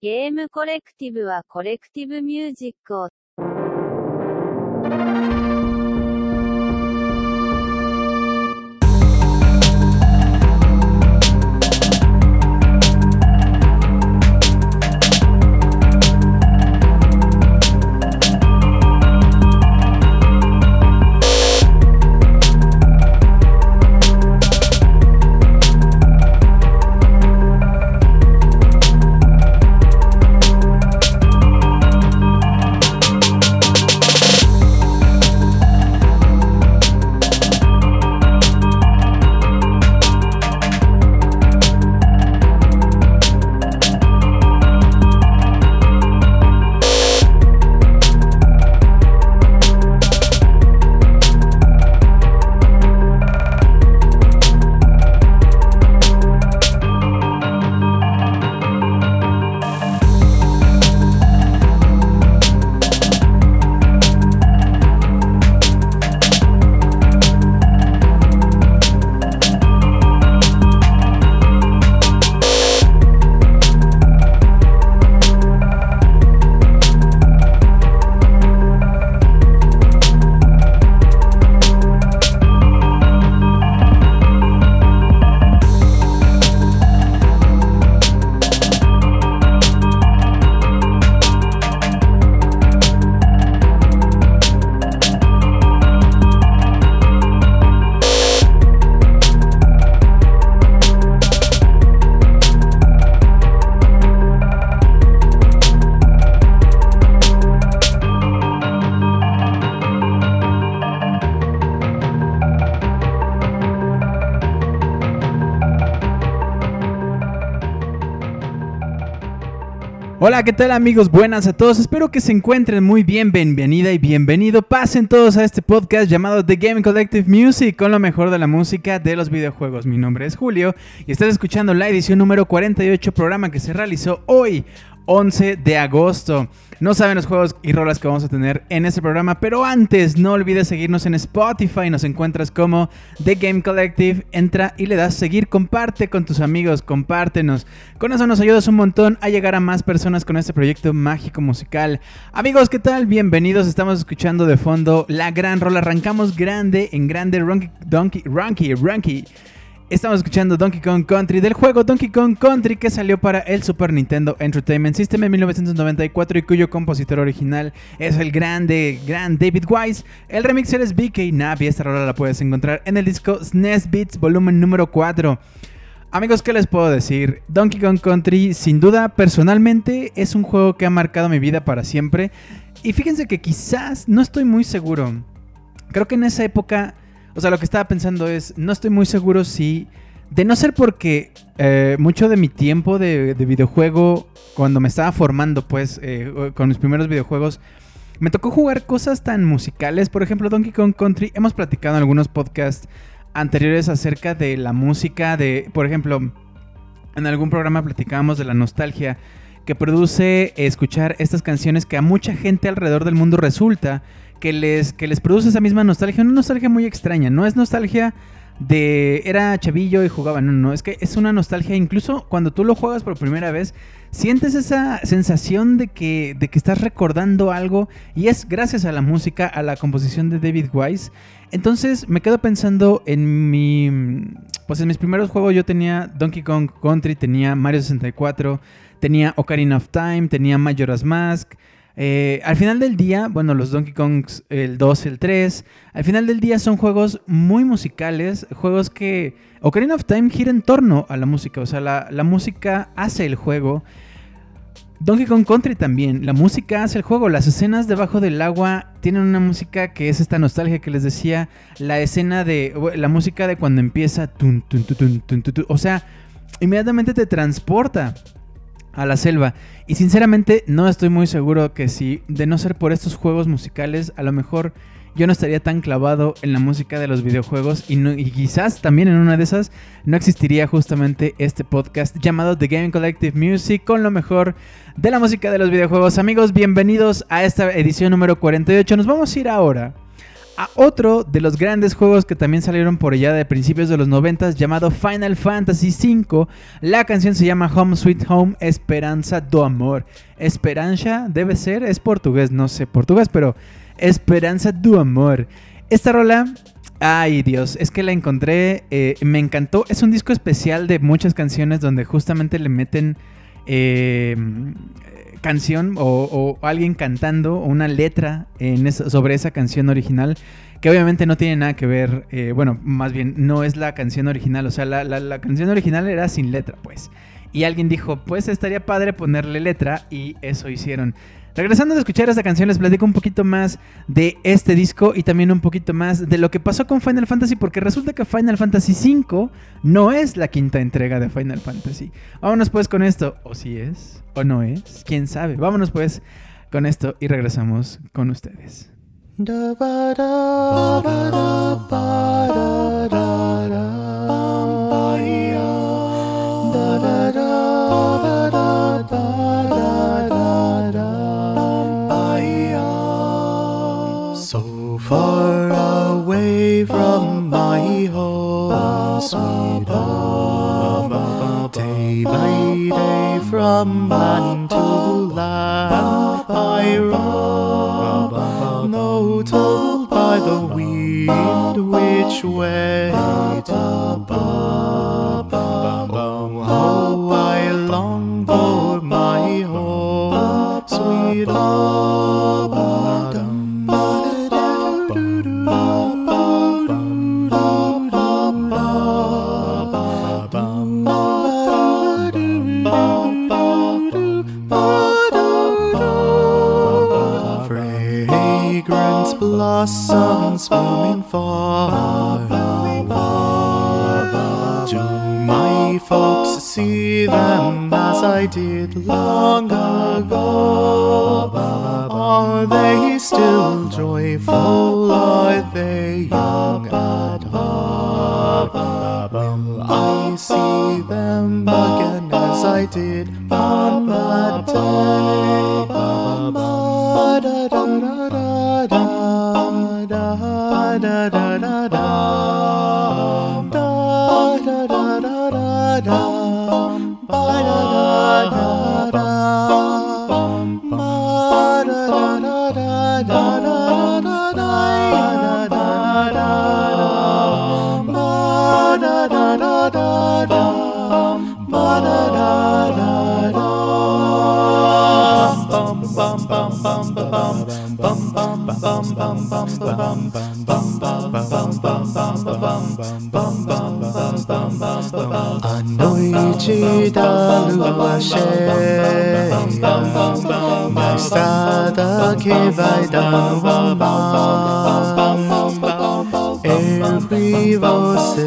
ゲームコレクティブはコレクティブミュージックを Hola, ¿qué tal amigos? Buenas a todos. Espero que se encuentren muy bien. Bienvenida y bienvenido. Pasen todos a este podcast llamado The Game Collective Music con lo mejor de la música de los videojuegos. Mi nombre es Julio y estás escuchando la edición número 48 programa que se realizó hoy, 11 de agosto. No saben los juegos y rolas que vamos a tener en este programa, pero antes no olvides seguirnos en Spotify, nos encuentras como The Game Collective, entra y le das seguir, comparte con tus amigos, compártenos. Con eso nos ayudas un montón a llegar a más personas con este proyecto mágico musical. Amigos, ¿qué tal? Bienvenidos, estamos escuchando de fondo la gran rola, arrancamos grande en grande Donkey, Donkey, Runky, Runky. Estamos escuchando Donkey Kong Country del juego Donkey Kong Country que salió para el Super Nintendo Entertainment System en 1994 y cuyo compositor original es el grande, gran David Wise. El remixer es BK Navi, esta rola la puedes encontrar en el disco SNES Beats volumen número 4. Amigos, ¿qué les puedo decir? Donkey Kong Country sin duda personalmente es un juego que ha marcado mi vida para siempre. Y fíjense que quizás, no estoy muy seguro, creo que en esa época o sea, lo que estaba pensando es, no estoy muy seguro si, de no ser porque eh, mucho de mi tiempo de, videojuego, cuando me estaba formando, pues, eh, con mis primeros videojuegos, me tocó jugar cosas tan musicales. Por ejemplo, Donkey Kong Country. Hemos platicado en algunos podcasts anteriores acerca de la música, de, por ejemplo, en algún programa platicábamos de la nostalgia que produce escuchar estas canciones que a mucha gente alrededor del mundo resulta que les, que les produce esa misma nostalgia. Una nostalgia muy extraña. No es nostalgia de era chavillo y jugaba. No, no, es que es una nostalgia. Incluso cuando tú lo juegas por primera vez, sientes esa sensación de que, de que estás recordando algo. Y es gracias a la música, a la composición de David Wise. Entonces me quedo pensando en mi. Pues en mis primeros juegos yo tenía Donkey Kong Country, tenía Mario 64, tenía Ocarina of Time, tenía Majora's Mask. Eh, al final del día, bueno, los Donkey Kongs, el 2, el 3, al final del día son juegos muy musicales, juegos que Ocarina of Time gira en torno a la música, o sea, la, música hace el juego. Donkey Kong Country también, la música hace el juego, las escenas debajo del agua tienen una música que es esta nostalgia que les decía, la escena de, la música de cuando empieza, o sea, inmediatamente te transporta a la selva. Y sinceramente no estoy muy seguro que si de no ser por estos juegos musicales, a lo mejor yo no estaría tan clavado en la música de los videojuegos y, y, quizás también en una de esas no existiría justamente este podcast llamado The Game Collective Music con lo mejor de la música de los videojuegos. Amigos, bienvenidos a esta edición número 48. Nos vamos a ir ahora a otro de los grandes juegos que también salieron por allá de principios de los 90 llamado Final Fantasy V. La canción se llama Home Sweet Home Esperanza do Amor. Esperanza debe ser, es portugués, no sé portugués, pero Esperanza do Amor. Esta rola Ay Dios, es que la encontré, eh, me encantó. Es un disco especial de muchas canciones donde justamente le meten eh, canción o, alguien cantando una letra sobre esa canción original que obviamente no tiene nada que ver, eh, bueno, más bien no es la canción original, o sea, la, canción original era sin letra, pues. Y alguien dijo, pues estaría padre ponerle letra y eso hicieron. Regresando a escuchar esta canción, les platico un poquito más de este disco y también un poquito más de lo que pasó con Final Fantasy, porque resulta que Final Fantasy V no es la quinta entrega de Final Fantasy. Vámonos pues con esto, o si es, o no es, quién sabe. Vámonos pues con esto y regresamos con ustedes. far away from my home, sweet. From land to I roam, no told by the wind which way to. Oh, I long for my home, sweet home. did love. A noite da lua cheia Na estrada vai dar o mar você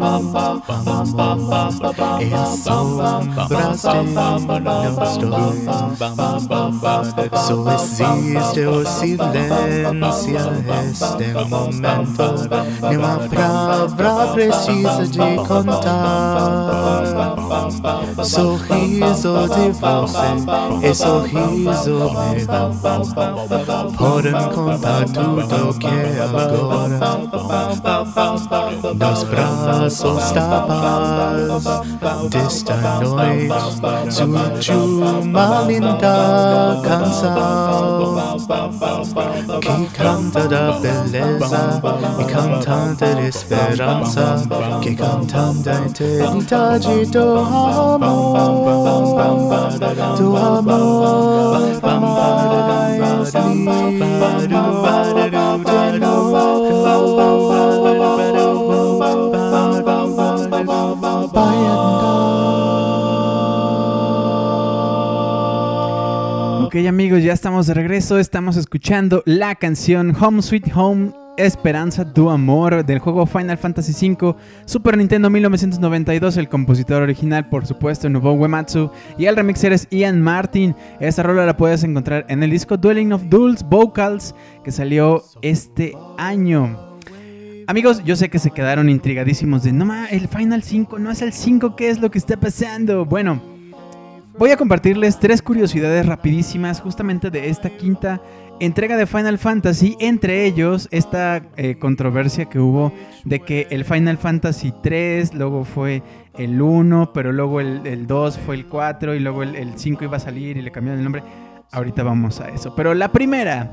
as sombras de nós dois. Só existe o silêncio este momento. Nenhuma palavra precisa de contar. Sorriso de você e sorriso meu. Podem contar tudo que agora. Nos braços stop aus distant noise zu malinda cansa que canta da beleza e cantante de esperança que cantante eternidade do amor do amor mais lindo de novo Ok amigos, ya estamos de regreso, estamos escuchando la canción Home Sweet Home Esperanza tu amor del juego Final Fantasy V, Super Nintendo 1992, el compositor original por supuesto Nobuo Uematsu y el remixer es Ian Martin. Esta rola la puedes encontrar en el disco Dwelling of Duels Vocals que salió este año. Amigos, yo sé que se quedaron intrigadísimos de no ma, el Final 5 no es el 5, ¿qué es lo que está pasando? Bueno, voy a compartirles tres curiosidades rapidísimas justamente de esta quinta entrega de Final Fantasy, entre ellos esta eh, controversia que hubo de que el Final Fantasy 3, luego fue el 1, pero luego el, 2 fue el 4 y luego el, el 5 iba a salir y le cambiaron el nombre. Ahorita vamos a eso. Pero la primera,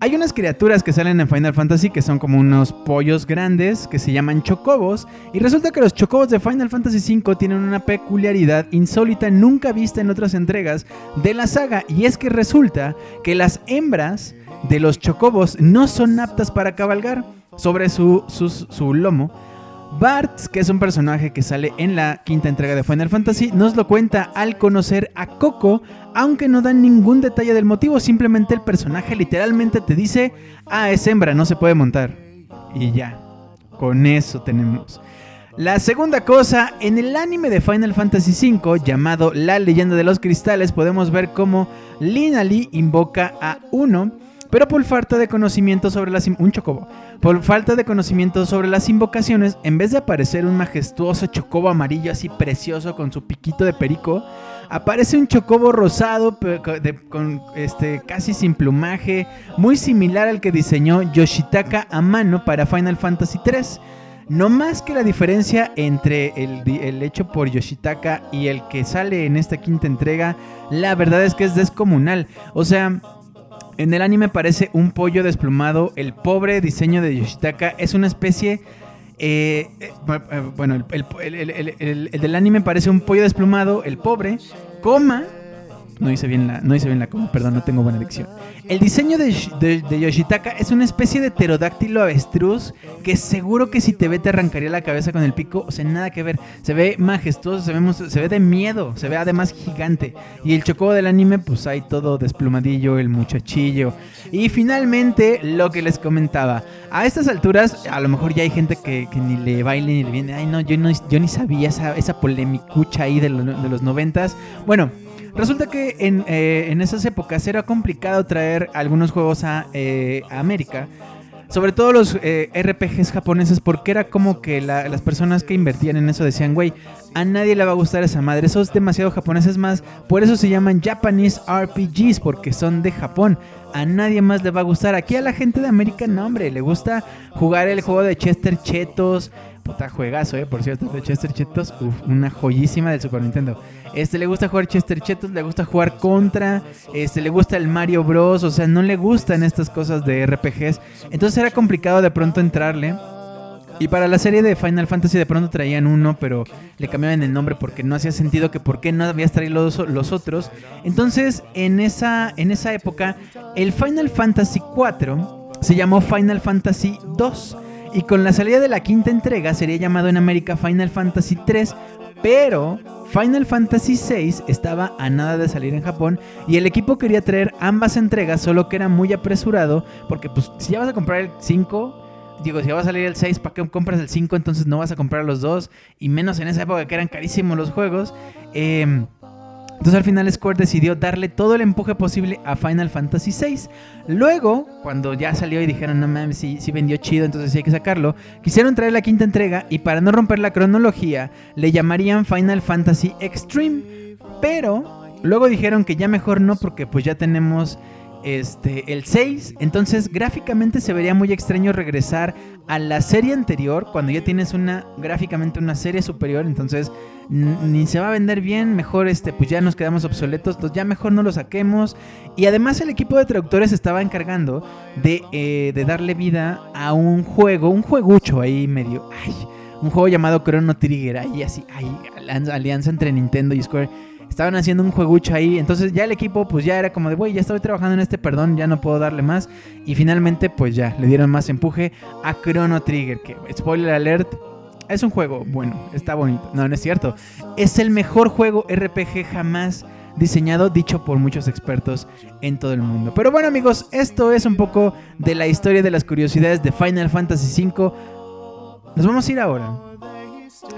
hay unas criaturas que salen en Final Fantasy que son como unos pollos grandes que se llaman chocobos. Y resulta que los chocobos de Final Fantasy V tienen una peculiaridad insólita nunca vista en otras entregas de la saga. Y es que resulta que las hembras de los chocobos no son aptas para cabalgar sobre su, su lomo Bart, que es un personaje que sale en la quinta entrega de Final Fantasy, nos lo cuenta al conocer a Coco, aunque no dan ningún detalle del motivo, simplemente el personaje literalmente te dice, ah, es hembra, no se puede montar. Y ya, con eso tenemos. La segunda cosa, en el anime de Final Fantasy V llamado La leyenda de los cristales podemos ver cómo Lina Lee invoca a uno pero por falta de conocimiento sobre las un chocobo, por falta de conocimiento sobre las invocaciones, en vez de aparecer un majestuoso chocobo amarillo así precioso con su piquito de perico, aparece un chocobo rosado con este casi sin plumaje, muy similar al que diseñó Yoshitaka a mano para Final Fantasy 3. No más que la diferencia entre el, el, hecho por Yoshitaka y el que sale en esta quinta entrega, la verdad es que es descomunal. O sea, en el anime parece un pollo desplumado. El pobre diseño de Yoshitaka es una especie... Eh, eh, bueno, el, del anime parece un pollo desplumado. El pobre, coma, no hice bien la, no hice bien la coma, perdón, no tengo buena dicción. El diseño de, Yoshitaka es una especie de pterodáctilo avestruz que seguro que si te ve te arrancaría la cabeza con el pico. O sea, nada que ver. Se ve majestuoso, se ve, se ve de miedo, se ve además gigante. Y el chocobo del anime, pues hay todo desplumadillo, el muchachillo. Y finalmente, lo que les comentaba. A estas alturas, a lo mejor ya hay gente que, ni le baile ni le viene. Ay, no, yo, no, yo ni sabía esa, esa polemicucha ahí de, de los noventas. Bueno. Resulta que eh, en, esas épocas era complicado traer algunos juegos a, eh, América. Sobre todo los eh, RPGs japoneses, porque era como que las personas que invertían en eso decían, güey, a nadie le va a gustar esa madre, eso es demasiado japonés, más, por eso se llaman Japanese RPGs, porque son de Japón. A nadie más le va a gustar. Aquí a la gente de América, no, hombre, le gusta jugar el juego de Chester Chetos. Puta juegazo, eh, por cierto, de Chester Chetos, uf, una joyísima del Super Nintendo. Este le gusta jugar Chester Chetos, le gusta jugar contra, este le gusta el Mario Bros, o sea, no le gustan estas cosas de RPGs. Entonces era complicado de pronto entrarle. Y para la serie de Final Fantasy de pronto traían uno, pero le cambiaban el nombre porque no hacía sentido que por qué no habías traído los, otros. Entonces, en esa, en esa época, el Final Fantasy 4 se llamó Final Fantasy 2. Y con la salida de la quinta entrega sería llamado en América Final Fantasy 3, pero Final Fantasy VI estaba a nada de salir en Japón y el equipo quería traer ambas entregas, solo que era muy apresurado, porque pues si ya vas a comprar el 5, digo, si va a salir el 6, ¿para qué compras el 5? Entonces no vas a comprar los dos, y menos en esa época que eran carísimos los juegos. Eh, entonces al final Square decidió darle todo el empuje posible a Final Fantasy VI. Luego, cuando ya salió y dijeron, no mames, sí, vendió chido, entonces sí hay que sacarlo, quisieron traer la quinta entrega y para no romper la cronología, le llamarían Final Fantasy Extreme. Pero luego dijeron que ya mejor no porque pues ya tenemos este, el 6. Entonces, gráficamente se vería muy extraño regresar a la serie anterior cuando ya tienes una gráficamente una serie superior. Entonces, ni se va a vender bien. Mejor, este, pues ya nos quedamos obsoletos. Entonces, ya mejor no lo saquemos. Y además, el equipo de traductores estaba encargando de, eh, darle vida a un juego, un juegucho ahí medio. Ay, un juego llamado Chrono Trigger. Ahí así, ay, alianza entre Nintendo y Square estaban haciendo un juegucho ahí. Entonces ya el equipo pues ya era como de, güey, ya estoy trabajando en este, perdón, ya no puedo darle más. Y finalmente pues ya le dieron más empuje a Chrono Trigger, que spoiler alert, es un juego bueno, está bonito. No, no es cierto. Es el mejor juego RPG jamás diseñado, dicho por muchos expertos en todo el mundo. Pero bueno amigos, esto es un poco de la historia de las curiosidades de Final Fantasy V. Nos vamos a ir ahora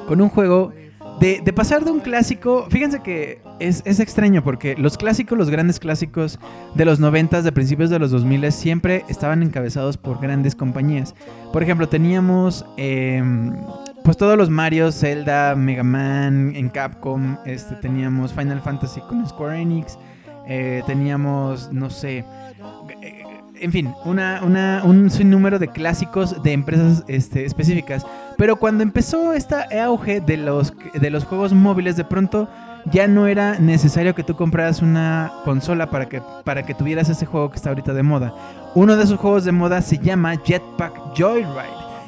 con un juego de, pasar de un clásico. Fíjense que es, es extraño porque los clásicos, los grandes clásicos de los 90, de principios de los 2000 siempre estaban encabezados por grandes compañías. Por ejemplo, teníamos em, pues todos los Mario, Zelda, Mega Man en Capcom, este, teníamos Final Fantasy con Square Enix, eh, teníamos, no sé, en fin, una, una- un sinnúmero de clásicos de empresas este, específicas. Pero cuando empezó este auge de los, de los juegos móviles, de pronto ya no era necesario que tú compraras una consola para que, para que tuvieras ese juego que está ahorita de moda. Uno de esos juegos de moda se llama Jetpack Joyride,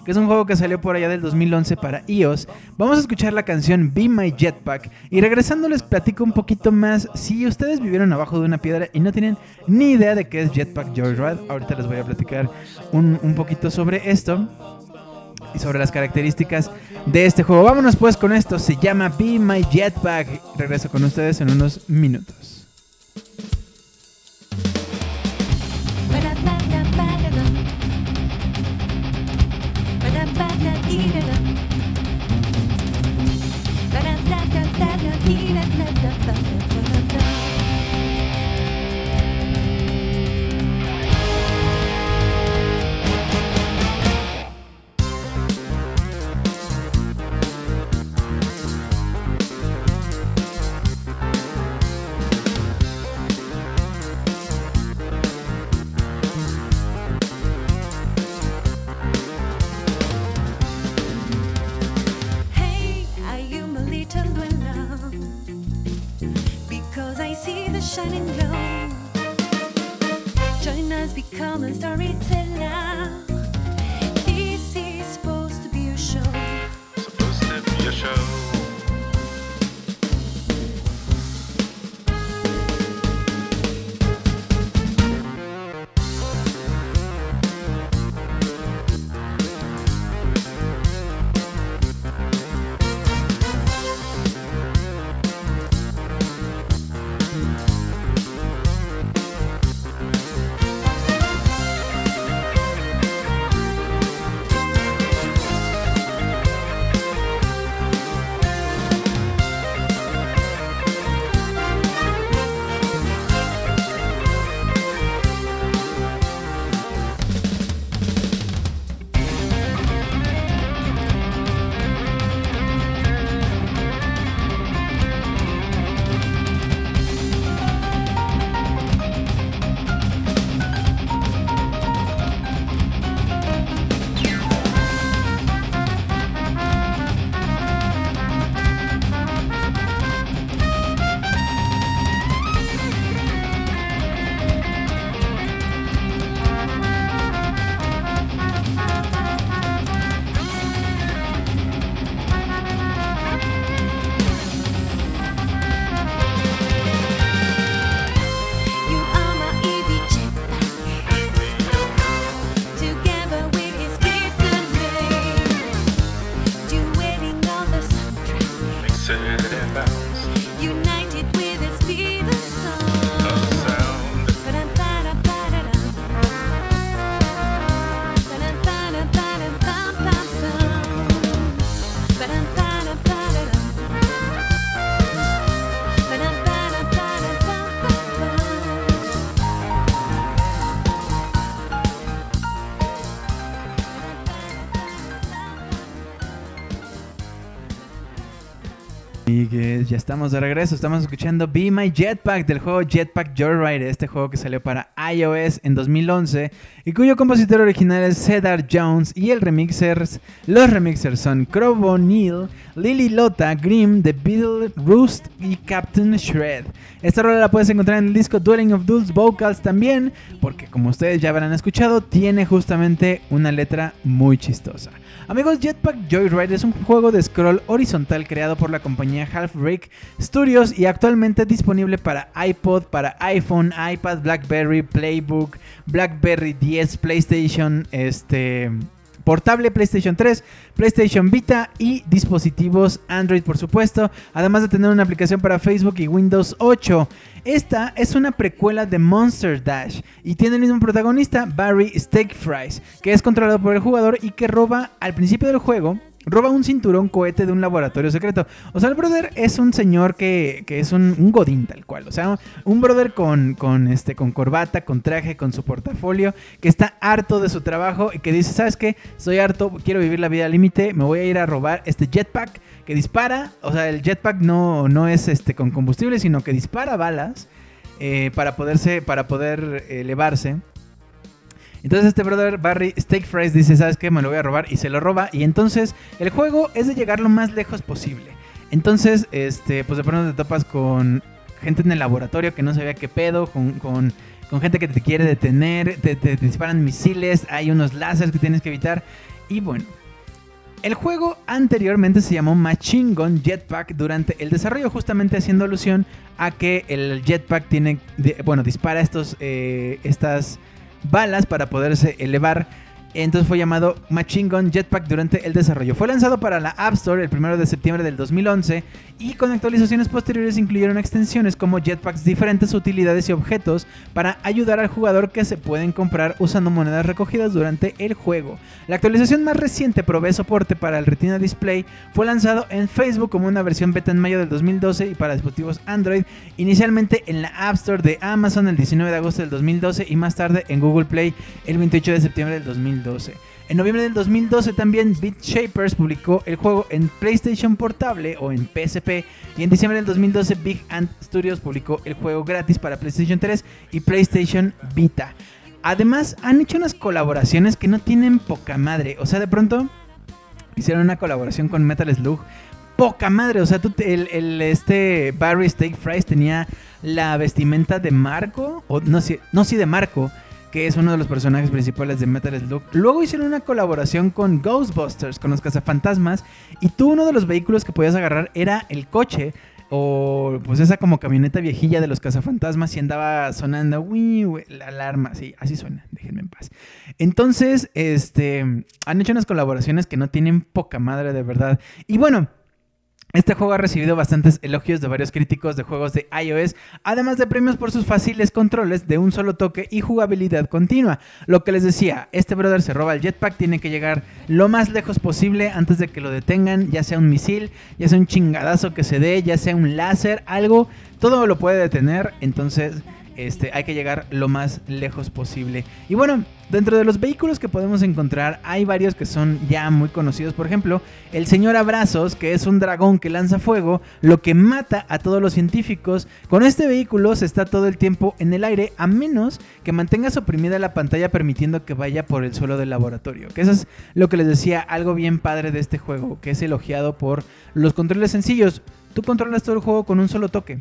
que es un juego que salió por allá del 2011 para iOS. Vamos a escuchar la canción Be My Jetpack y regresando les platico un poquito más. Si ustedes vivieron abajo de una piedra y no tienen ni idea de qué es Jetpack Joyride, ahorita les voy a platicar un, un poquito sobre esto y sobre las características de este juego. Vámonos pues con esto, se llama Be My Jetpack. Regreso con ustedes en unos minutos. Ya estamos de regreso. Estamos escuchando Be My Jetpack del juego Jetpack Joyride, este juego que salió para iOS en 2011 y cuyo compositor original es Cedar Jones y el remixers, los remixers son Crow O'Neill, Lily Lota, Grimm, The Beatle, Roost y Captain Shred. Esta rola la puedes encontrar en el disco Dwelling of Dulce Vocals también, porque como ustedes ya habrán escuchado, tiene justamente una letra muy chistosa. Amigos, Jetpack Joyride es un juego de scroll horizontal creado por la compañía Half Brick Studios y actualmente disponible para iPod, para iPhone, iPad, BlackBerry, Playbook, BlackBerry 10, PlayStation, este, portable PlayStation 3, PlayStation Vita y dispositivos Android por supuesto, además de tener una aplicación para Facebook y Windows 8. Esta es una precuela de Monster Dash y tiene el mismo protagonista, Barry Steak Fries, que es controlado por el jugador y que roba al principio del juego roba un cinturón cohete de un laboratorio secreto. O sea, el brother es un señor que, que es un, un godín tal cual. O sea, un brother con, con, este, con corbata, con traje, con su portafolio, que está harto de su trabajo y que dice, ¿sabes qué? Estoy harto, quiero vivir la vida al límite, me voy a ir a robar este jetpack que dispara. O sea, el jetpack no, no es este, con combustible, sino que dispara balas eh, para, poderse, para poder elevarse. Entonces este brother Barry Steak Fries dice, ¿sabes qué? Me lo voy a robar y se lo roba. Y entonces el juego es de llegar lo más lejos posible. Entonces, este, pues de pronto te topas con gente en el laboratorio que no sabía qué pedo, con, con, con gente que te quiere detener, te, disparan misiles, hay unos láseres que tienes que evitar. Y bueno, el juego anteriormente se llamó Machine Gun Jetpack durante el desarrollo, justamente haciendo alusión a que el jetpack tiene, bueno, dispara estos, eh, estas balas para poderse elevar. Entonces fue llamado Machine Gun Jetpack durante el desarrollo. Fue lanzado para la App Store el 1 de septiembre del 2011 y con actualizaciones posteriores incluyeron extensiones como jetpacks diferentes utilidades y objetos para ayudar al jugador que se pueden comprar usando monedas recogidas durante el juego. La actualización más reciente provee soporte para el Retina Display, fue lanzado en Facebook como una versión beta en mayo del 2012 y para dispositivos Android, inicialmente en la App Store de Amazon el 19 de agosto del 2012 y más tarde en Google Play el 28 de septiembre del 2012. En noviembre del 2012 también Beat Shapers publicó el juego en PlayStation Portable o en PSP y en diciembre del 2012 Big Ant Studios publicó el juego gratis para PlayStation 3 y PlayStation Vita. Además han hecho unas colaboraciones que no tienen poca madre, o sea, de pronto hicieron una colaboración con Metal Slug. Poca madre, o sea, tú el, el, este Barry Steak Fries tenía la vestimenta de Marco, o no sí, no sí de Marco, que es uno de los personajes principales de Metal Slug. Luego hicieron una colaboración con Ghostbusters, con los cazafantasmas, y tú uno de los vehículos que podías agarrar era el coche o pues esa como camioneta viejilla de los cazafantasmas y andaba sonando "Uy, uy", la alarma, sí, así suena, déjenme en paz. Entonces, este, han hecho unas colaboraciones que no tienen poca madre de verdad. Y bueno, este juego ha recibido bastantes elogios de varios críticos de juegos de iOS, además de premios por sus fáciles controles de un solo toque y jugabilidad continua. Lo que les decía, este brother se roba el jetpack, tiene que llegar lo más lejos posible antes de que lo detengan, ya sea un misil, ya sea un chingadazo que se dé, ya sea un láser, algo, todo lo puede detener, entonces este, hay que llegar lo más lejos posible. Y bueno, dentro de los vehículos que podemos encontrar hay varios que son ya muy conocidos. Por ejemplo, el señor Abrazos, que es un dragón que lanza fuego, lo que mata a todos los científicos. Con este vehículo se está todo el tiempo en el aire, a menos que mantengas oprimida la pantalla permitiendo que vaya por el suelo del laboratorio. Que eso es lo que les decía, algo bien padre de este juego, que es elogiado por los controles sencillos. Tú controlas todo el juego con un solo toque.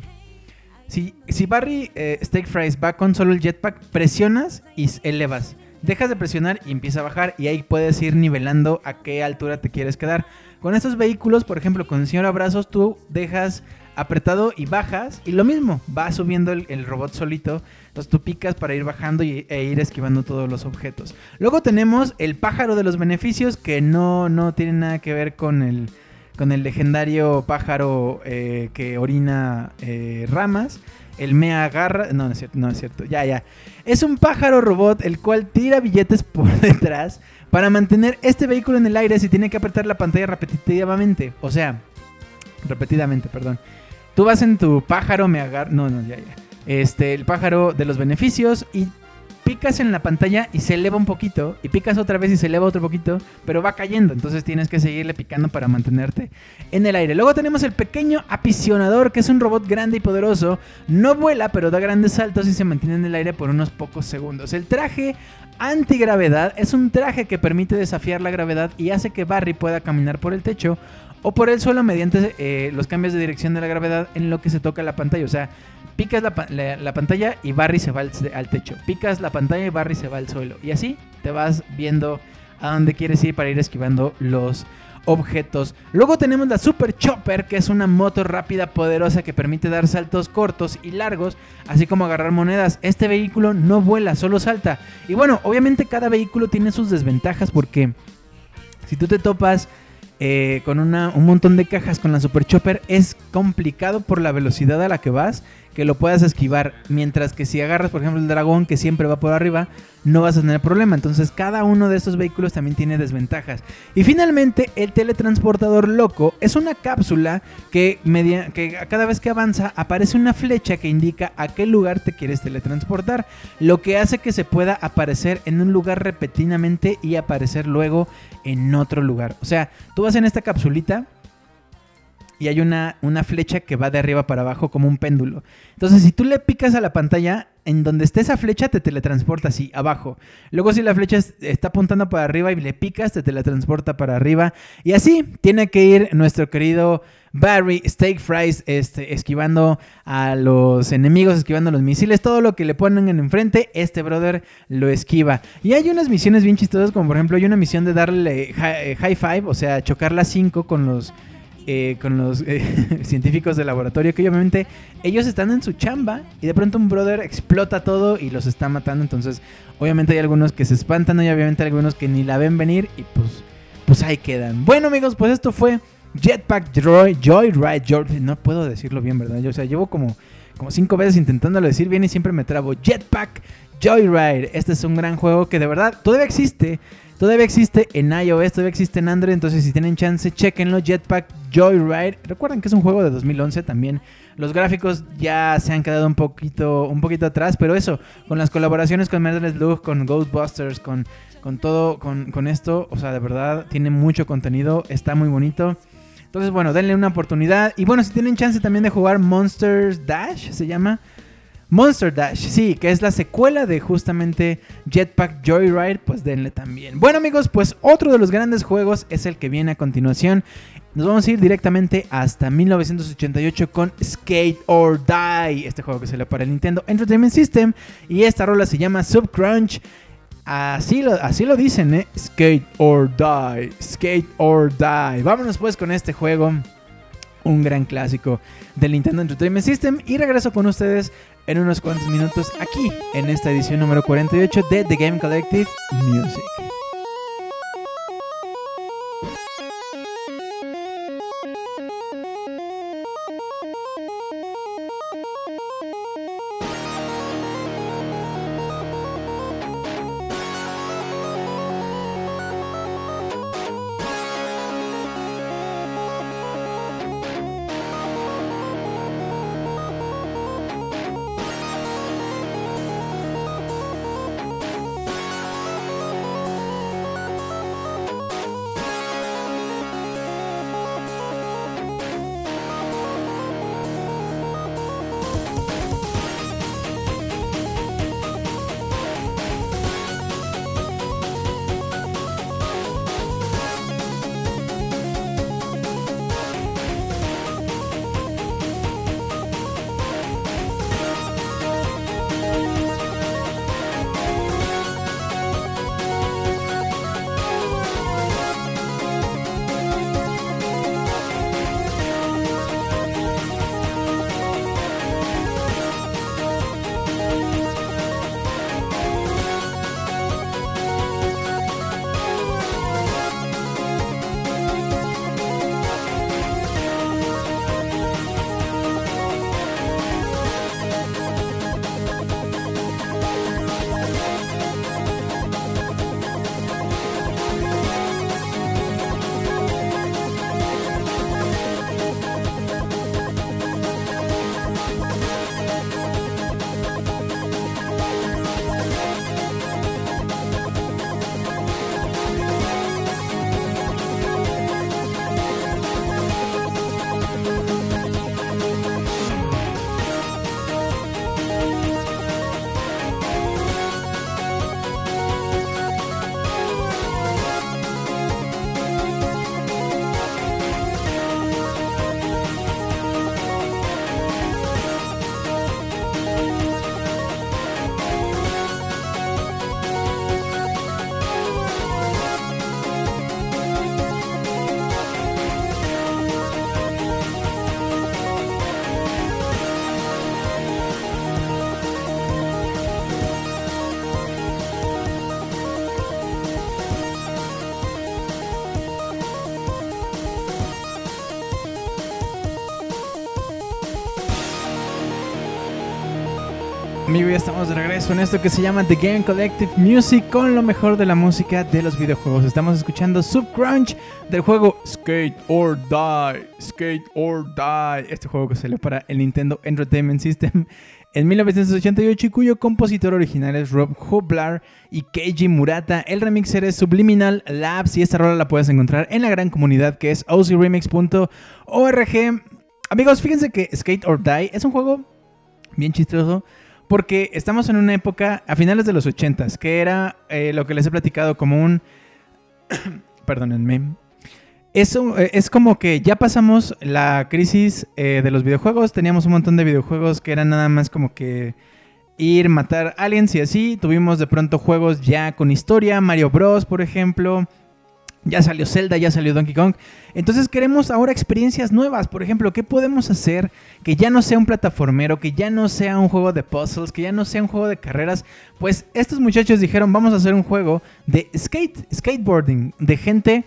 Si, si Barry eh, Steak Fries va con solo el jetpack, presionas y elevas. Dejas de presionar y empieza a bajar y ahí puedes ir nivelando a qué altura te quieres quedar. Con estos vehículos, por ejemplo, con el señor Abrazos, tú dejas apretado y bajas y lo mismo, va subiendo el, robot solito. Entonces tú picas para ir bajando y, e ir esquivando todos los objetos. Luego tenemos el pájaro de los beneficios que no, no tiene nada que ver con el, con el legendario pájaro eh, que orina eh, ramas. El me agarra. No, no es cierto, no es cierto. Ya, ya. Es un pájaro robot el cual tira billetes por detrás para mantener este vehículo en el aire si tiene que apretar la pantalla repetitivamente. O sea, repetidamente, perdón. Tú vas en tu pájaro, me agarra. No, no, ya, ya. Este, el pájaro de los beneficios y picas en la pantalla y se eleva un poquito y picas otra vez y se eleva otro poquito, pero va cayendo, entonces tienes que seguirle picando para mantenerte en el aire. Luego tenemos el pequeño apisionador, que es un robot grande y poderoso, no vuela, pero da grandes saltos y se mantiene en el aire por unos pocos segundos. El traje antigravedad es un traje que permite desafiar la gravedad y hace que Barry pueda caminar por el techo o por el suelo mediante eh, los cambios de dirección de la gravedad en lo que se toca la pantalla. O sea, picas la, la- la pantalla y Barry se va al, al techo. Picas la pantalla y Barry se va al suelo. Y así te vas viendo a dónde quieres ir para ir esquivando los objetos. Luego tenemos la Super Chopper, que es una moto rápida, poderosa, que permite dar saltos cortos y largos, así como agarrar monedas. Este vehículo no vuela, solo salta. Y bueno, obviamente cada vehículo tiene sus desventajas porque Si tú te topas eh, con una- un montón de cajas con la Super Chopper, es complicado por la velocidad a la que vas que lo puedas esquivar. Mientras que si agarras, por ejemplo, el dragón que siempre va por arriba, no vas a tener problema. Entonces, cada uno de estos vehículos también tiene desventajas. Y finalmente, el teletransportador loco es una cápsula que, media- que cada vez que avanza aparece una flecha que indica a qué lugar te quieres teletransportar. Lo que hace que se pueda aparecer en un lugar repentinamente y aparecer luego en otro lugar. O sea, tú vas en esta capsulita y hay una, una flecha que va de arriba para abajo como un péndulo. Entonces, si tú le picas a la pantalla, en donde esté esa flecha te teletransporta así, abajo. Luego, si la flecha es- está apuntando para arriba y le picas, te teletransporta para arriba. Y así tiene que ir nuestro querido Barry Steak Fries este, esquivando a los enemigos, esquivando los misiles, todo lo que le ponen en enfrente, este brother lo esquiva. Y hay unas misiones bien chistosas, como por ejemplo, hay una misión de darle eh, high five, o sea, chocar las 5 con los eh, con los eh, científicos del laboratorio, que obviamente ellos están en su chamba y de pronto un brother explota todo y los está matando. Entonces, obviamente hay algunos que se espantan y obviamente hay algunos que ni la ven venir y pues, pues ahí quedan. Bueno, amigos, pues esto fue Jetpack Joy, Joyride, Joy- no puedo decirlo bien, ¿verdad? Yo, o sea, llevo como, como cinco veces intentándolo decir bien y siempre me trabo. Jetpack Joyride. Este es un gran juego que de verdad todavía existe. Todavía existe en iOS, todavía existe en Android, entonces si tienen chance, chequenlo, Jetpack Joyride. Recuerden que es un juego de 2011 también. Los gráficos ya se han quedado un poquito, un poquito atrás, pero eso, con las colaboraciones con Metal Slug, con Ghostbusters, con, con todo, con, con esto, o sea, de verdad, tiene mucho contenido, está muy bonito. Entonces, bueno, denle una oportunidad. Y bueno, si tienen chance también de jugar Monsters Dash, se llama. Monster Dash, sí, que es la secuela de justamente Jetpack Joyride, pues denle también. Bueno amigos, pues otro de los grandes juegos es el que viene a continuación. Nos vamos a ir directamente hasta 1988 con Skate or Die, este juego que salió para el Nintendo Entertainment System. Y esta rola se llama Subcrunch. Así lo, así lo dicen, ¿eh? Skate or Die, Skate or Die. Vámonos pues con este juego un gran clásico del Nintendo Entertainment System y regreso con ustedes en unos cuantos minutos aquí en esta edición número 48 de The Game Collective Music. Amigo, ya estamos de regreso en esto que se llama The Game Collective Music con lo mejor de la música de los videojuegos. Estamos escuchando Subcrunch del juego Skate or Die. Skate or Die. Este juego que salió para el Nintendo Entertainment System en 1988 y cuyo compositor original es Rob Hoblar y Keiji Murata. El remixer es Subliminal Labs y esta rola la puedes encontrar en la gran comunidad que es ocremix.org. Amigos, fíjense que Skate or Die es un juego bien chistoso porque estamos en una época a finales de los 80s que era eh, lo que les he platicado como un perdónenme eso eh, es como que ya pasamos la crisis eh, de los videojuegos teníamos un montón de videojuegos que eran nada más como que ir matar aliens y así tuvimos de pronto juegos ya con historia Mario Bros por ejemplo ya salió Zelda, ya salió Donkey Kong. Entonces queremos ahora experiencias nuevas. Por ejemplo, ¿qué podemos hacer que ya no sea un plataformero, que ya no sea un juego de puzzles, que ya no sea un juego de carreras? Pues estos muchachos dijeron, vamos a hacer un juego de skate, skateboarding, de gente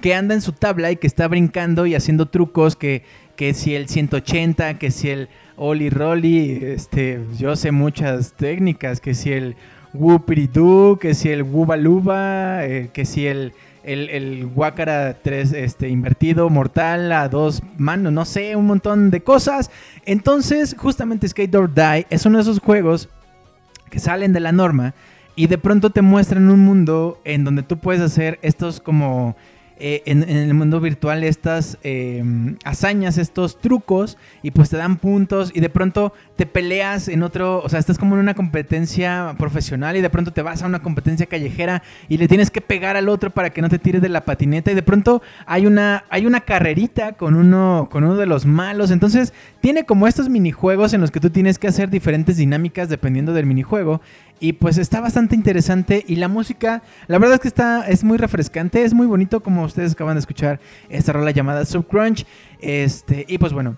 que anda en su tabla y que está brincando y haciendo trucos, que, que si el 180, que si el Oli Rolly, este, yo sé muchas técnicas, que si el Whoopity-Doo, que si el Wubaluba, eh, que si el el, el Wakara 3 este, invertido, mortal, a dos manos, no sé, un montón de cosas. Entonces, justamente Skate or Die es uno de esos juegos que salen de la norma y de pronto te muestran un mundo en donde tú puedes hacer estos como eh, en, el mundo virtual estas eh, hazañas, estos trucos, y pues te dan puntos, y de pronto te peleas en otro, o sea, estás como en una competencia profesional, y de pronto te vas a una competencia callejera y le tienes que pegar al otro para que no te tire de la patineta, y de pronto hay una, hay una carrerita con uno, con uno de los malos, entonces tiene como estos minijuegos en los que tú tienes que hacer diferentes dinámicas dependiendo del minijuego. Y pues está bastante interesante. Y la música, la verdad es que está, es muy refrescante, es muy bonito como ustedes acaban de escuchar esta rola llamada Subcrunch. Este, y pues bueno.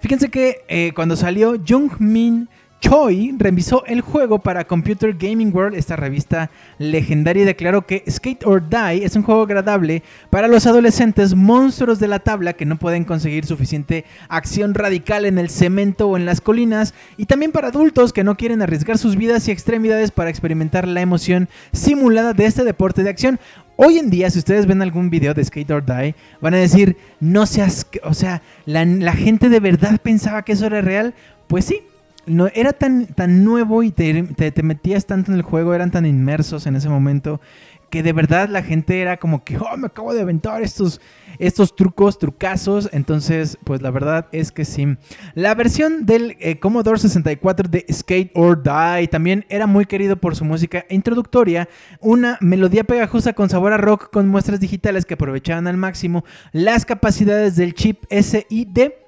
Fíjense que eh, cuando salió Jung Min Choi revisó el juego para Computer Gaming World, esta revista legendaria, y declaró que Skate or Die es un juego agradable para los adolescentes monstruos de la tabla que no pueden conseguir suficiente acción radical en el cemento o en las colinas, y también para adultos que no quieren arriesgar sus vidas y extremidades para experimentar la emoción simulada de este deporte de acción. Hoy en día, si ustedes ven algún video de Skate or Die, van a decir, no seas, o sea, la, la gente de verdad pensaba que eso era real. Pues sí, no, era tan, tan nuevo y te, te, metías tanto en el juego, eran tan inmersos en ese momento, que de verdad la gente era como que, oh, me acabo de aventar estos, estos trucos, trucazos. Entonces, pues la verdad es que sí. La versión del eh, Commodore 64 de Skate or Die también era muy querido por su música introductoria, una melodía pegajosa con sabor a rock con muestras digitales que aprovechaban al máximo las capacidades del chip SID.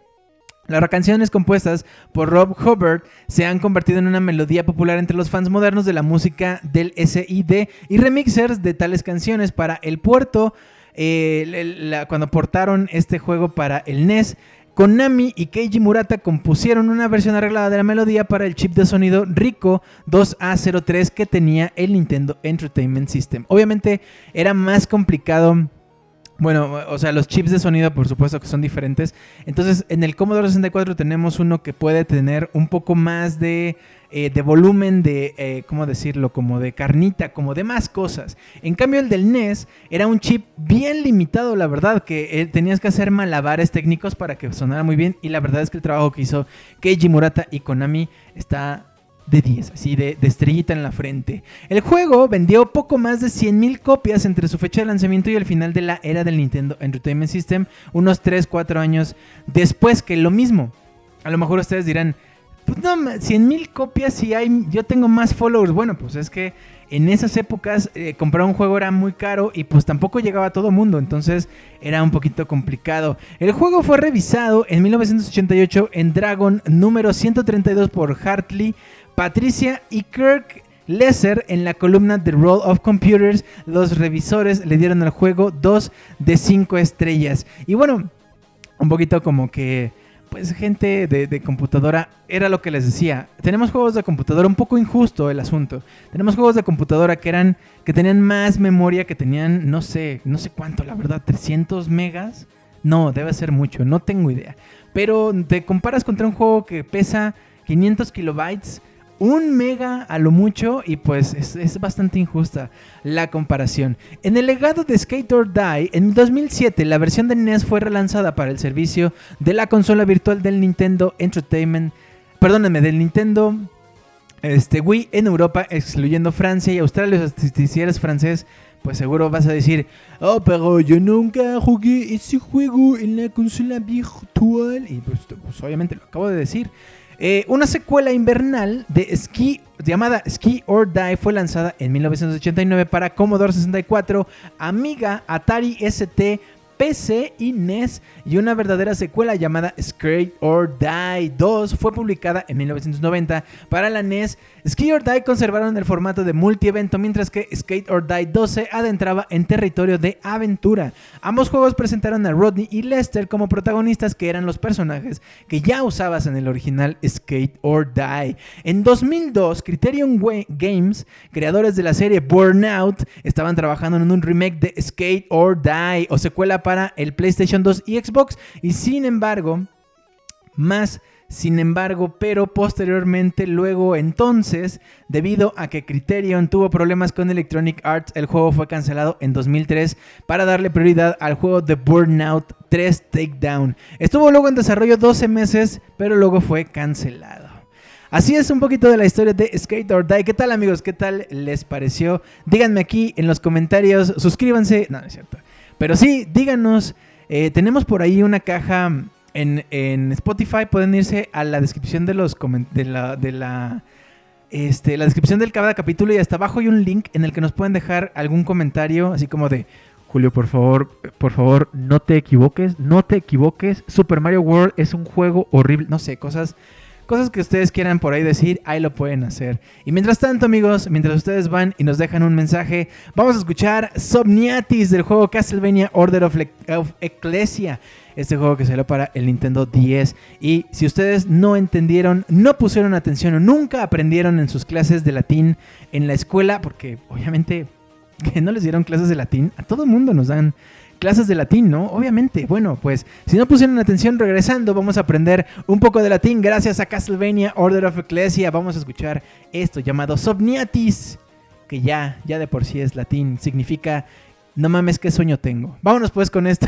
Las canciones compuestas por Rob Hubbard se han convertido en una melodía popular entre los fans modernos de la música del SID y remixers de tales canciones para el puerto. eh, cuando portaron este juego para el NES, Konami y Keiji Murata compusieron una versión arreglada de la melodía para el chip de sonido Rico 2A03 que tenía el Nintendo Entertainment System. Obviamente era más complicado bueno, o sea, los chips de sonido por supuesto que son diferentes. Entonces, en el Commodore 64 tenemos uno que puede tener un poco más de, eh, de volumen, de, eh, ¿cómo decirlo? Como de carnita, como de más cosas. En cambio, el del NES era un chip bien limitado, la verdad, que eh, tenías que hacer malabares técnicos para que sonara muy bien. Y la verdad es que el trabajo que hizo Keiji Murata y Konami está de 10, así de, de estrellita en la frente. El juego vendió poco más de 100.000 copias entre su fecha de lanzamiento y el final de la era del Nintendo Entertainment System, unos 3-4 años después que lo mismo. A lo mejor ustedes dirán, pues no, 100.000 copias y hay, yo tengo más followers. Bueno, pues es que en esas épocas eh, comprar un juego era muy caro y pues tampoco llegaba a todo mundo, entonces era un poquito complicado. El juego fue revisado en 1988 en Dragon número 132 por Hartley, Patricia y Kirk Lesser en la columna The Role of Computers. Los revisores le dieron al juego 2 de 5 estrellas. Y bueno, un poquito como que pues gente de, de, computadora, era lo que les decía. Tenemos juegos de computadora, un poco injusto el asunto. Tenemos juegos de computadora que eran, que tenían más memoria, que tenían, no sé, no sé cuánto, la verdad, 300 megas. No, debe ser mucho, no tengo idea. Pero te comparas contra un juego que pesa 500 kilobytes un mega a lo mucho y pues es, es bastante injusta la comparación. En el legado de Skate or Die, en 2007 la versión de NES fue relanzada para el servicio de la consola virtual del Nintendo Entertainment, perdónenme, del Nintendo este, Wii en Europa, excluyendo Francia y Australia. Si eres francés, pues seguro vas a decir, oh, pero yo nunca jugué ese juego en la consola virtual. Y pues, pues, obviamente lo acabo de decir. Eh, una secuela invernal de Ski llamada Ski or Die fue lanzada en 1989 para Commodore 64, Amiga, Atari ST, PC y NES y una verdadera secuela llamada Skate or Die 2 fue publicada en 1990 para la NES. Skate or Die conservaron el formato de multievento mientras que Skate or Die 2 se adentraba en territorio de aventura. Ambos juegos presentaron a Rodney y Lester como protagonistas que eran los personajes que ya usabas en el original Skate or Die. En 2002, Criterion Games, creadores de la serie Burnout, estaban trabajando en un remake de Skate or Die o secuela para el PlayStation 2 y Xbox y sin embargo, más sin embargo, pero posteriormente, luego entonces, debido a que Criterion tuvo problemas con Electronic Arts, el juego fue cancelado en 2003 para darle prioridad al juego de Burnout 3 Takedown. Estuvo luego en desarrollo 12 meses, pero luego fue cancelado. Así es un poquito de la historia de Skate or Die. ¿Qué tal amigos? ¿Qué tal les pareció? Díganme aquí en los comentarios, suscríbanse. No, no es cierto. Pero sí, díganos. eh, tenemos por ahí una caja en, en Spotify. Pueden irse a la descripción de los de de la, este, la descripción del cada capítulo y hasta abajo hay un link en el que nos pueden dejar algún comentario, así como de Julio, por favor, por favor, no te equivoques, no te equivoques. Super Mario World es un juego horrible, no sé, cosas Cosas que ustedes quieran por ahí decir, ahí lo pueden hacer. Y mientras tanto, amigos, mientras ustedes van y nos dejan un mensaje, vamos a escuchar Somniatis del juego Castlevania Order of, Le- of Ecclesia. Este juego que salió para el Nintendo 10. Y si ustedes no entendieron, no pusieron atención o nunca aprendieron en sus clases de latín en la escuela, porque obviamente no les dieron clases de latín, a todo mundo nos dan clases de latín, ¿no? Obviamente. Bueno, pues si no pusieron atención, regresando, vamos a aprender un poco de latín gracias a Castlevania Order of Ecclesia. Vamos a escuchar esto llamado Somniatis, que ya, ya de por sí es latín, significa no mames, qué sueño tengo. Vámonos pues con esto.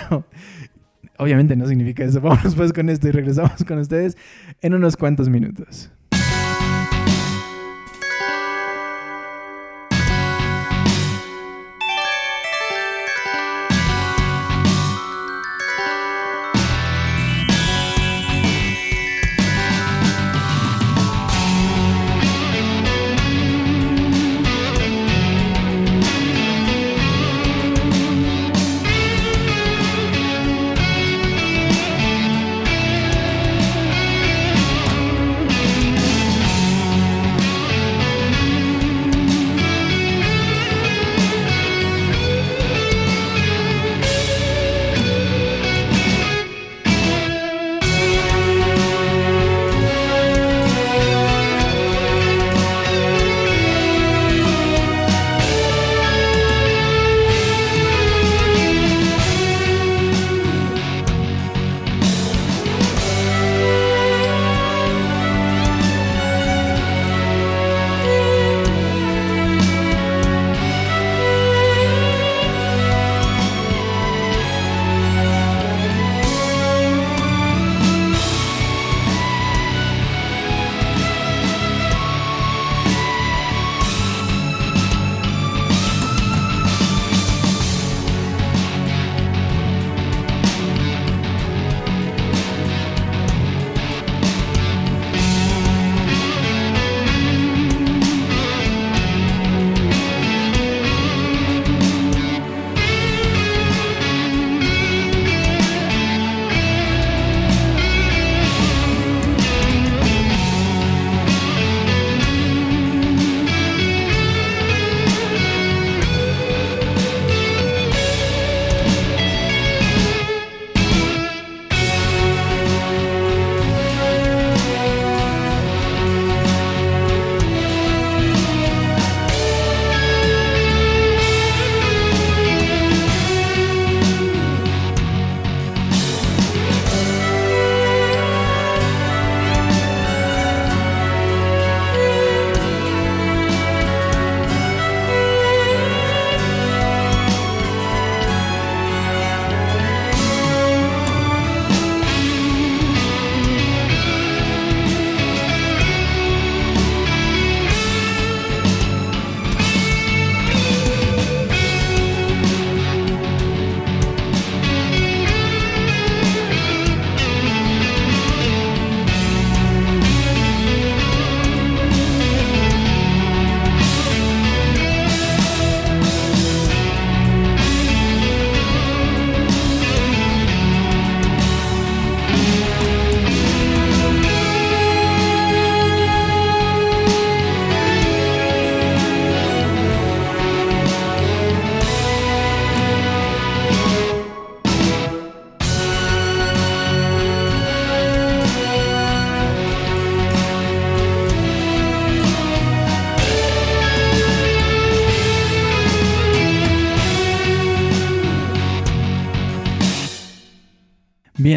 Obviamente no significa eso. Vámonos pues con esto y regresamos con ustedes en unos cuantos minutos.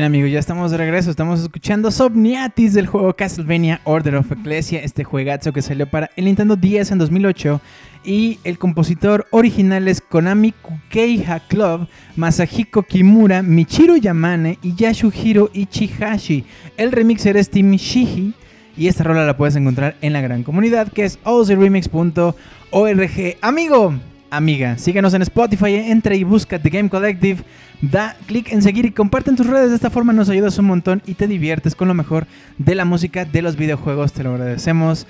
Bien amigos, ya estamos de regreso, estamos escuchando Somniatis del juego Castlevania Order of Ecclesia, este juegazo que salió para el Nintendo 10 en 2008 y el compositor original es Konami Kukeiha Club, Masahiko Kimura, Michiru Yamane y Yasuhiro Ichihashi. El remixer es Team Shihi y esta rola la puedes encontrar en la gran comunidad que es ozremix.org. Amigo, amiga, síguenos en Spotify, entra y busca The Game Collective, da clic en seguir y comparte en tus redes, de esta forma nos ayudas un montón y te diviertes con lo mejor de la música de los videojuegos, te lo agradecemos.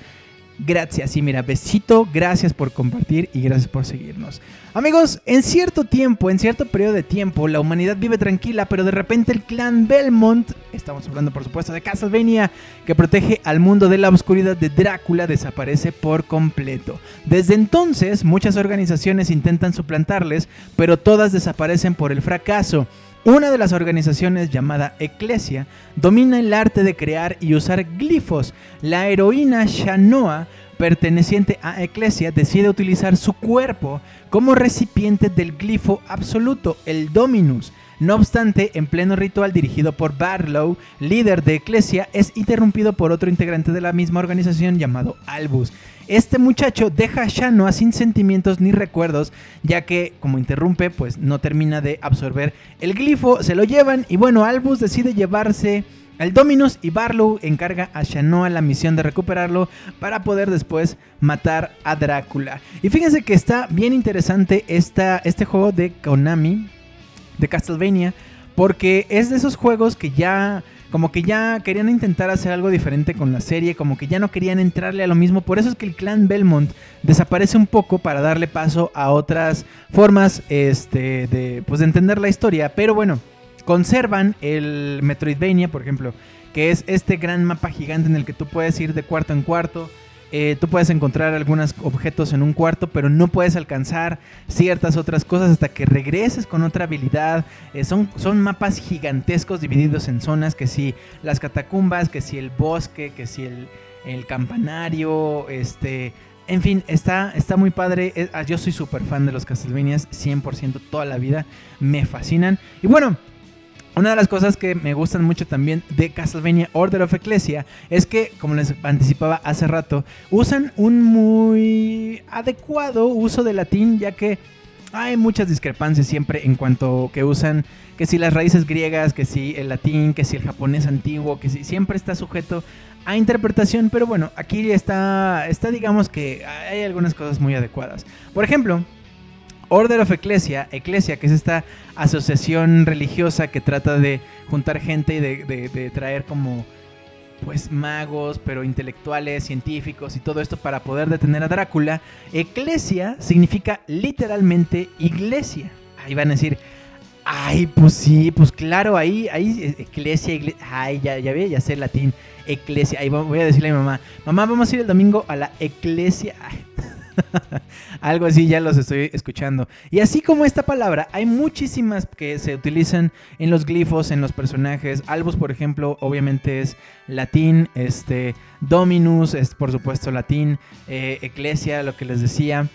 Gracias y mira, besito, gracias por compartir y gracias por seguirnos. Amigos, en cierto tiempo, en cierto periodo de tiempo, la humanidad vive tranquila, pero de repente el clan Belmont, estamos hablando por supuesto de Castlevania, que protege al mundo de la oscuridad de Drácula, desaparece por completo. Desde entonces, muchas organizaciones intentan suplantarles, pero todas desaparecen por el fracaso. Una de las organizaciones llamada Eclesia domina el arte de crear y usar glifos. La heroína Shanoa, perteneciente a Eclesia, decide utilizar su cuerpo como recipiente del glifo absoluto, el Dominus. No obstante, en pleno ritual dirigido por Barlow, líder de Eclesia, es interrumpido por otro integrante de la misma organización llamado Albus. Este muchacho deja a Shanoa sin sentimientos ni recuerdos, ya que, como interrumpe, pues no termina de absorber el glifo, se lo llevan y bueno, Albus decide llevarse al Dominus y Barlow encarga a Shanoa la misión de recuperarlo para poder después matar a Drácula. Y fíjense que está bien interesante este juego de Konami, de Castlevania, porque es de esos juegos que ya como que ya querían intentar hacer algo diferente con la serie, como que ya no querían entrarle a lo mismo. Por eso es que el clan Belmont desaparece un poco para darle paso a otras formas este, de, pues, de entender la historia. Pero bueno, conservan el Metroidvania, por ejemplo, que es este gran mapa gigante en el que tú puedes ir de cuarto en cuarto. Eh, tú puedes encontrar algunos objetos en un cuarto, pero no puedes alcanzar ciertas otras cosas hasta que regreses con otra habilidad. Eh, son, son mapas gigantescos divididos en zonas, que si las catacumbas, que si el bosque, que si el, el campanario, este... En fin, está, está muy padre. Eh, ah, Yo soy súper fan de los Castlevanias, 100% toda la vida. Me fascinan. Y bueno, una de las cosas que me gustan mucho también de Castlevania Order of Ecclesia es que, como les anticipaba hace rato, usan un muy adecuado uso de latín, ya que hay muchas discrepancias siempre en cuanto que usan que si las raíces griegas, que si el latín, que si el japonés antiguo, que si siempre está sujeto a interpretación, pero bueno, aquí está está digamos que hay algunas cosas muy adecuadas. Por ejemplo, Order of Ecclesia, Ecclesia, que es esta asociación religiosa que trata de juntar gente y de, traer como pues magos, pero intelectuales, científicos y todo esto para poder detener a Drácula. Ecclesia significa literalmente iglesia. Ahí van a decir, ay, pues sí, pues claro, ahí, ahí, eh, Ecclesia, igle- ay, ya, ya ve, ya sé latín, Ecclesia. Ahí voy a decirle a mi mamá, mamá, vamos a ir el domingo a la Ecclesia. Ay. Algo así ya los estoy escuchando. Y así como esta palabra, hay muchísimas que se utilizan en los glifos, en los personajes. Albus, por ejemplo, obviamente es latín. Este, Dominus es por supuesto latín. eh, Ecclesia, lo que les decía.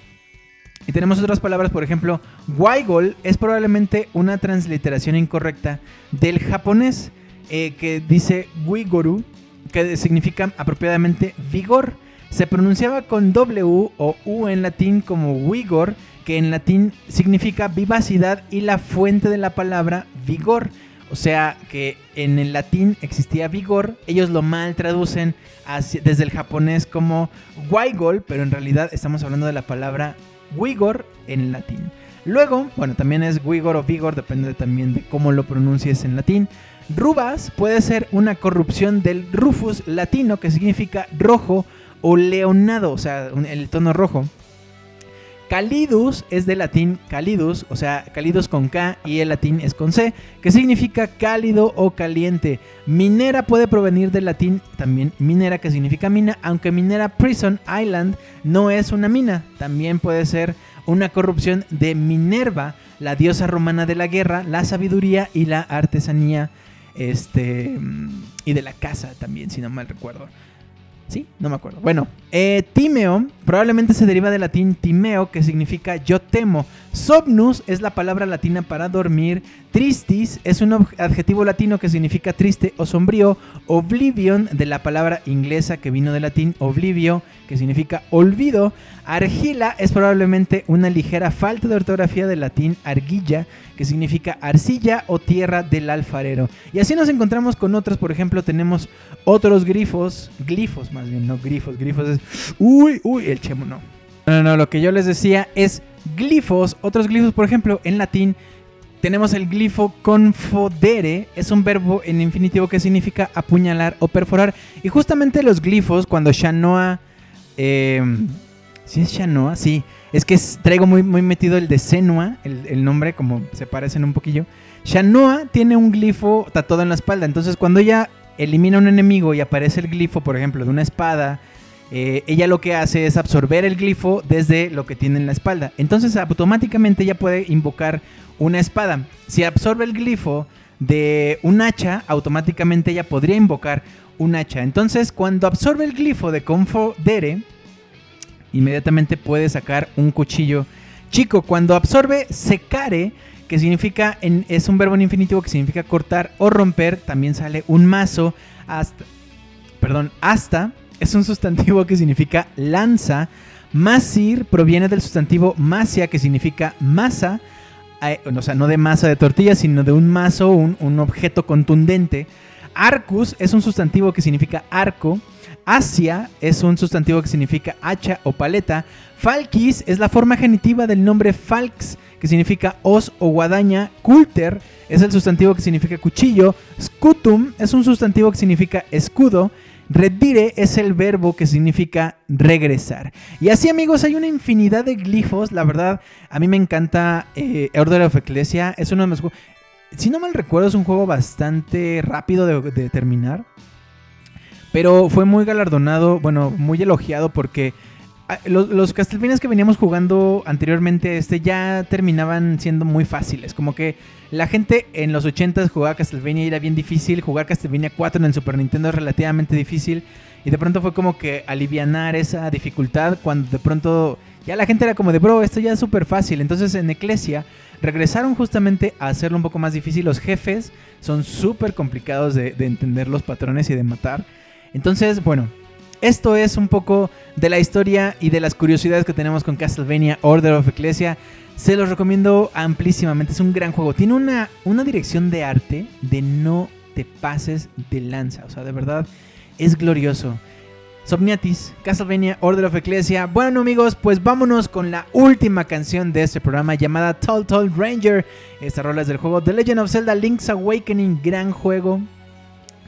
Y tenemos otras palabras, por ejemplo, Waigol es probablemente una transliteración incorrecta del japonés eh, que dice Wigoru, que significa apropiadamente vigor. Se pronunciaba con W o U en latín como Wigor, que en latín significa vivacidad y la fuente de la palabra vigor. O sea que en el latín existía vigor, ellos lo mal traducen desde el japonés como Waigol, pero en realidad estamos hablando de la palabra Wigor en latín. Luego, bueno, también es Wigor o Vigor, depende también de cómo lo pronuncies en latín. Rubas puede ser una corrupción del rufus latino, que significa rojo o leonado, o sea, el tono rojo. Calidus es de latín calidus, o sea, calidus con K y el latín es con C, que significa cálido o caliente. Minera puede provenir del latín también minera, que significa mina, aunque minera Prison Island no es una mina, también puede ser una corrupción de Minerva, la diosa romana de la guerra, la sabiduría y la artesanía, este, y de la casa también, si no mal recuerdo. ¿Sí? No me acuerdo. Bueno, eh, Timeo probablemente se deriva del latín timeo, que significa yo temo. Somnus es la palabra latina para dormir. Tristis es un adjetivo latino que significa triste o sombrío. Oblivion, de la palabra inglesa que vino del latín oblivio, que significa olvido. Argila es probablemente una ligera falta de ortografía del latín argilla, que significa arcilla o tierra del alfarero. Y así nos encontramos con otros, por ejemplo, tenemos otros grifos, glifos más bien, no grifos, grifos es... Uy, uy, el chemo no. No, no, no, lo que yo les decía es glifos, otros glifos, por ejemplo, en latín tenemos el glifo confodere, es un verbo en infinitivo que significa apuñalar o perforar. Y justamente los glifos, cuando Shanoa... Eh, ¿Sí es Shanoa? Sí. Es que traigo muy, muy metido el de Senua, el, el nombre, como se parecen un poquillo. Shanoa tiene un glifo tatuado en la espalda. Entonces, cuando ella elimina a un enemigo y aparece el glifo, por ejemplo, de una espada, eh, ella lo que hace es absorber el glifo desde lo que tiene en la espalda. Entonces, automáticamente ella puede invocar una espada. Si absorbe el glifo de un hacha, automáticamente ella podría invocar un hacha. Entonces, cuando absorbe el glifo de Confodere, inmediatamente puede sacar un cuchillo chico. Cuando absorbe secare, que significa, es un verbo en infinitivo que significa cortar o romper, también sale un mazo hasta, perdón, hasta, es un sustantivo que significa lanza. Masir proviene del sustantivo masia, que significa masa, eh, o sea, no de masa de tortilla, sino de un mazo, un, un objeto contundente. Arcus es un sustantivo que significa arco. Asia es un sustantivo que significa hacha o paleta. Falkis es la forma genitiva del nombre Falx, que significa os o guadaña. Culter es el sustantivo que significa cuchillo. Scutum es un sustantivo que significa escudo. Redire es el verbo que significa regresar. Y así amigos, hay una infinidad de glifos. La verdad, a mí me encanta eh, Order of Ecclesia. Es uno de mis juegos... Si no mal recuerdo, es un juego bastante rápido de, de terminar. Pero fue muy galardonado, bueno, muy elogiado porque los, los Castlevanias que veníamos jugando anteriormente este ya terminaban siendo muy fáciles. Como que la gente en los 80s jugaba Castlevania y era bien difícil. Jugar Castlevania 4 en el Super Nintendo es relativamente difícil. Y de pronto fue como que alivianar esa dificultad cuando de pronto ya la gente era como de, bro, esto ya es súper fácil. Entonces en Ecclesia regresaron justamente a hacerlo un poco más difícil. Los jefes son súper complicados de entender los patrones y de matar. Entonces, bueno, esto es un poco de la historia y de las curiosidades que tenemos con Castlevania Order of Ecclesia. Se los recomiendo amplísimamente, es un gran juego. Tiene una, una dirección de arte de no te pases de lanza. O sea, de verdad, es glorioso. Somniatis, Castlevania Order of Ecclesia. Bueno amigos, pues vámonos con la última canción de este programa llamada Tall Tall Ranger. Esta rola es del juego The Legend of Zelda Link's Awakening. Gran juego,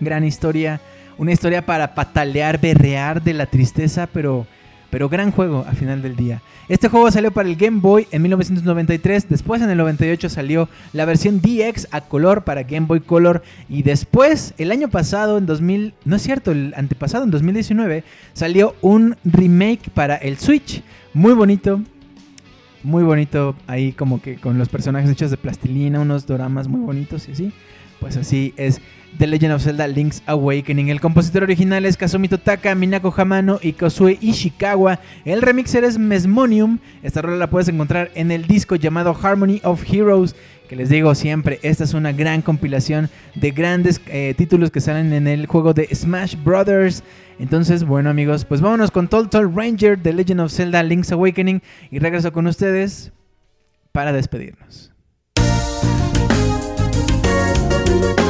gran historia. Una historia para patalear, berrear de la tristeza, pero, pero gran juego al final del día. Este juego salió para el Game Boy en 1993, después en el 98 salió la versión DX a color para Game Boy Color y después, el año pasado, en 2000, no es cierto, el antepasado, en 2019, salió un remake para el Switch. Muy bonito, muy bonito ahí como que con los personajes hechos de plastilina, unos doramas muy bonitos y así. Pues así es The Legend of Zelda Link's Awakening. El compositor original es Kazumi Totaka, Minako Hamano y Kozue Ishikawa. El remixer es Mesmonium. Esta rola la puedes encontrar en el disco llamado Harmony of Heroes. Que les digo siempre, esta es una gran compilación de grandes eh, títulos que salen en el juego de Smash Brothers. Entonces, bueno amigos, pues vámonos con Tall Tall Ranger, The Legend of Zelda Link's Awakening. Y regreso con ustedes para despedirnos. Thank you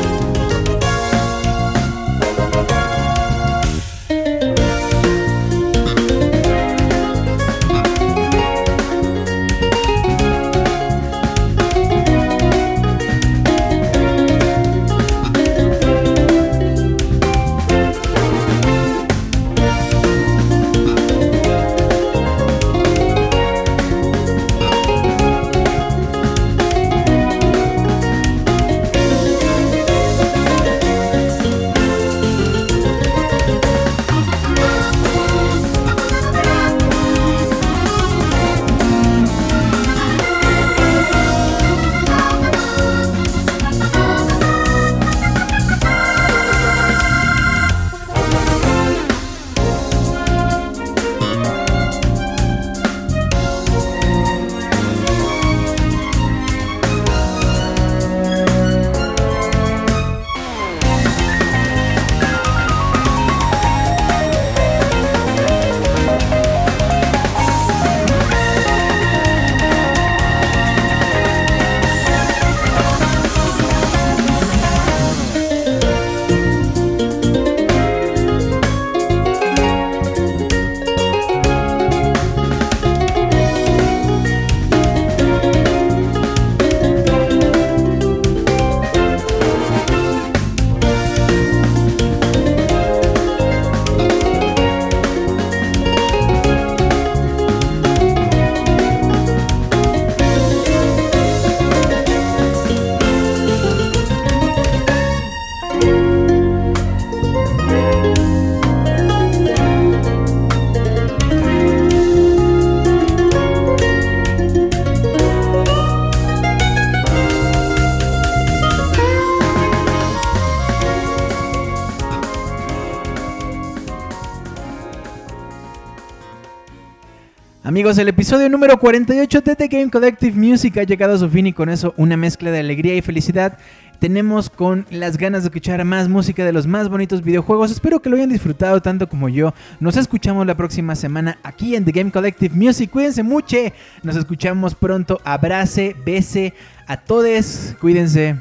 Amigos, el episodio número 48 de The Game Collective Music ha llegado a su fin y con eso una mezcla de alegría y felicidad. Tenemos con las ganas de escuchar más música de los más bonitos videojuegos. Espero que lo hayan disfrutado tanto como yo. Nos escuchamos la próxima semana aquí en The Game Collective Music. Cuídense mucho. Nos escuchamos pronto. Abrace, bese a todos. Cuídense.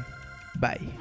Bye.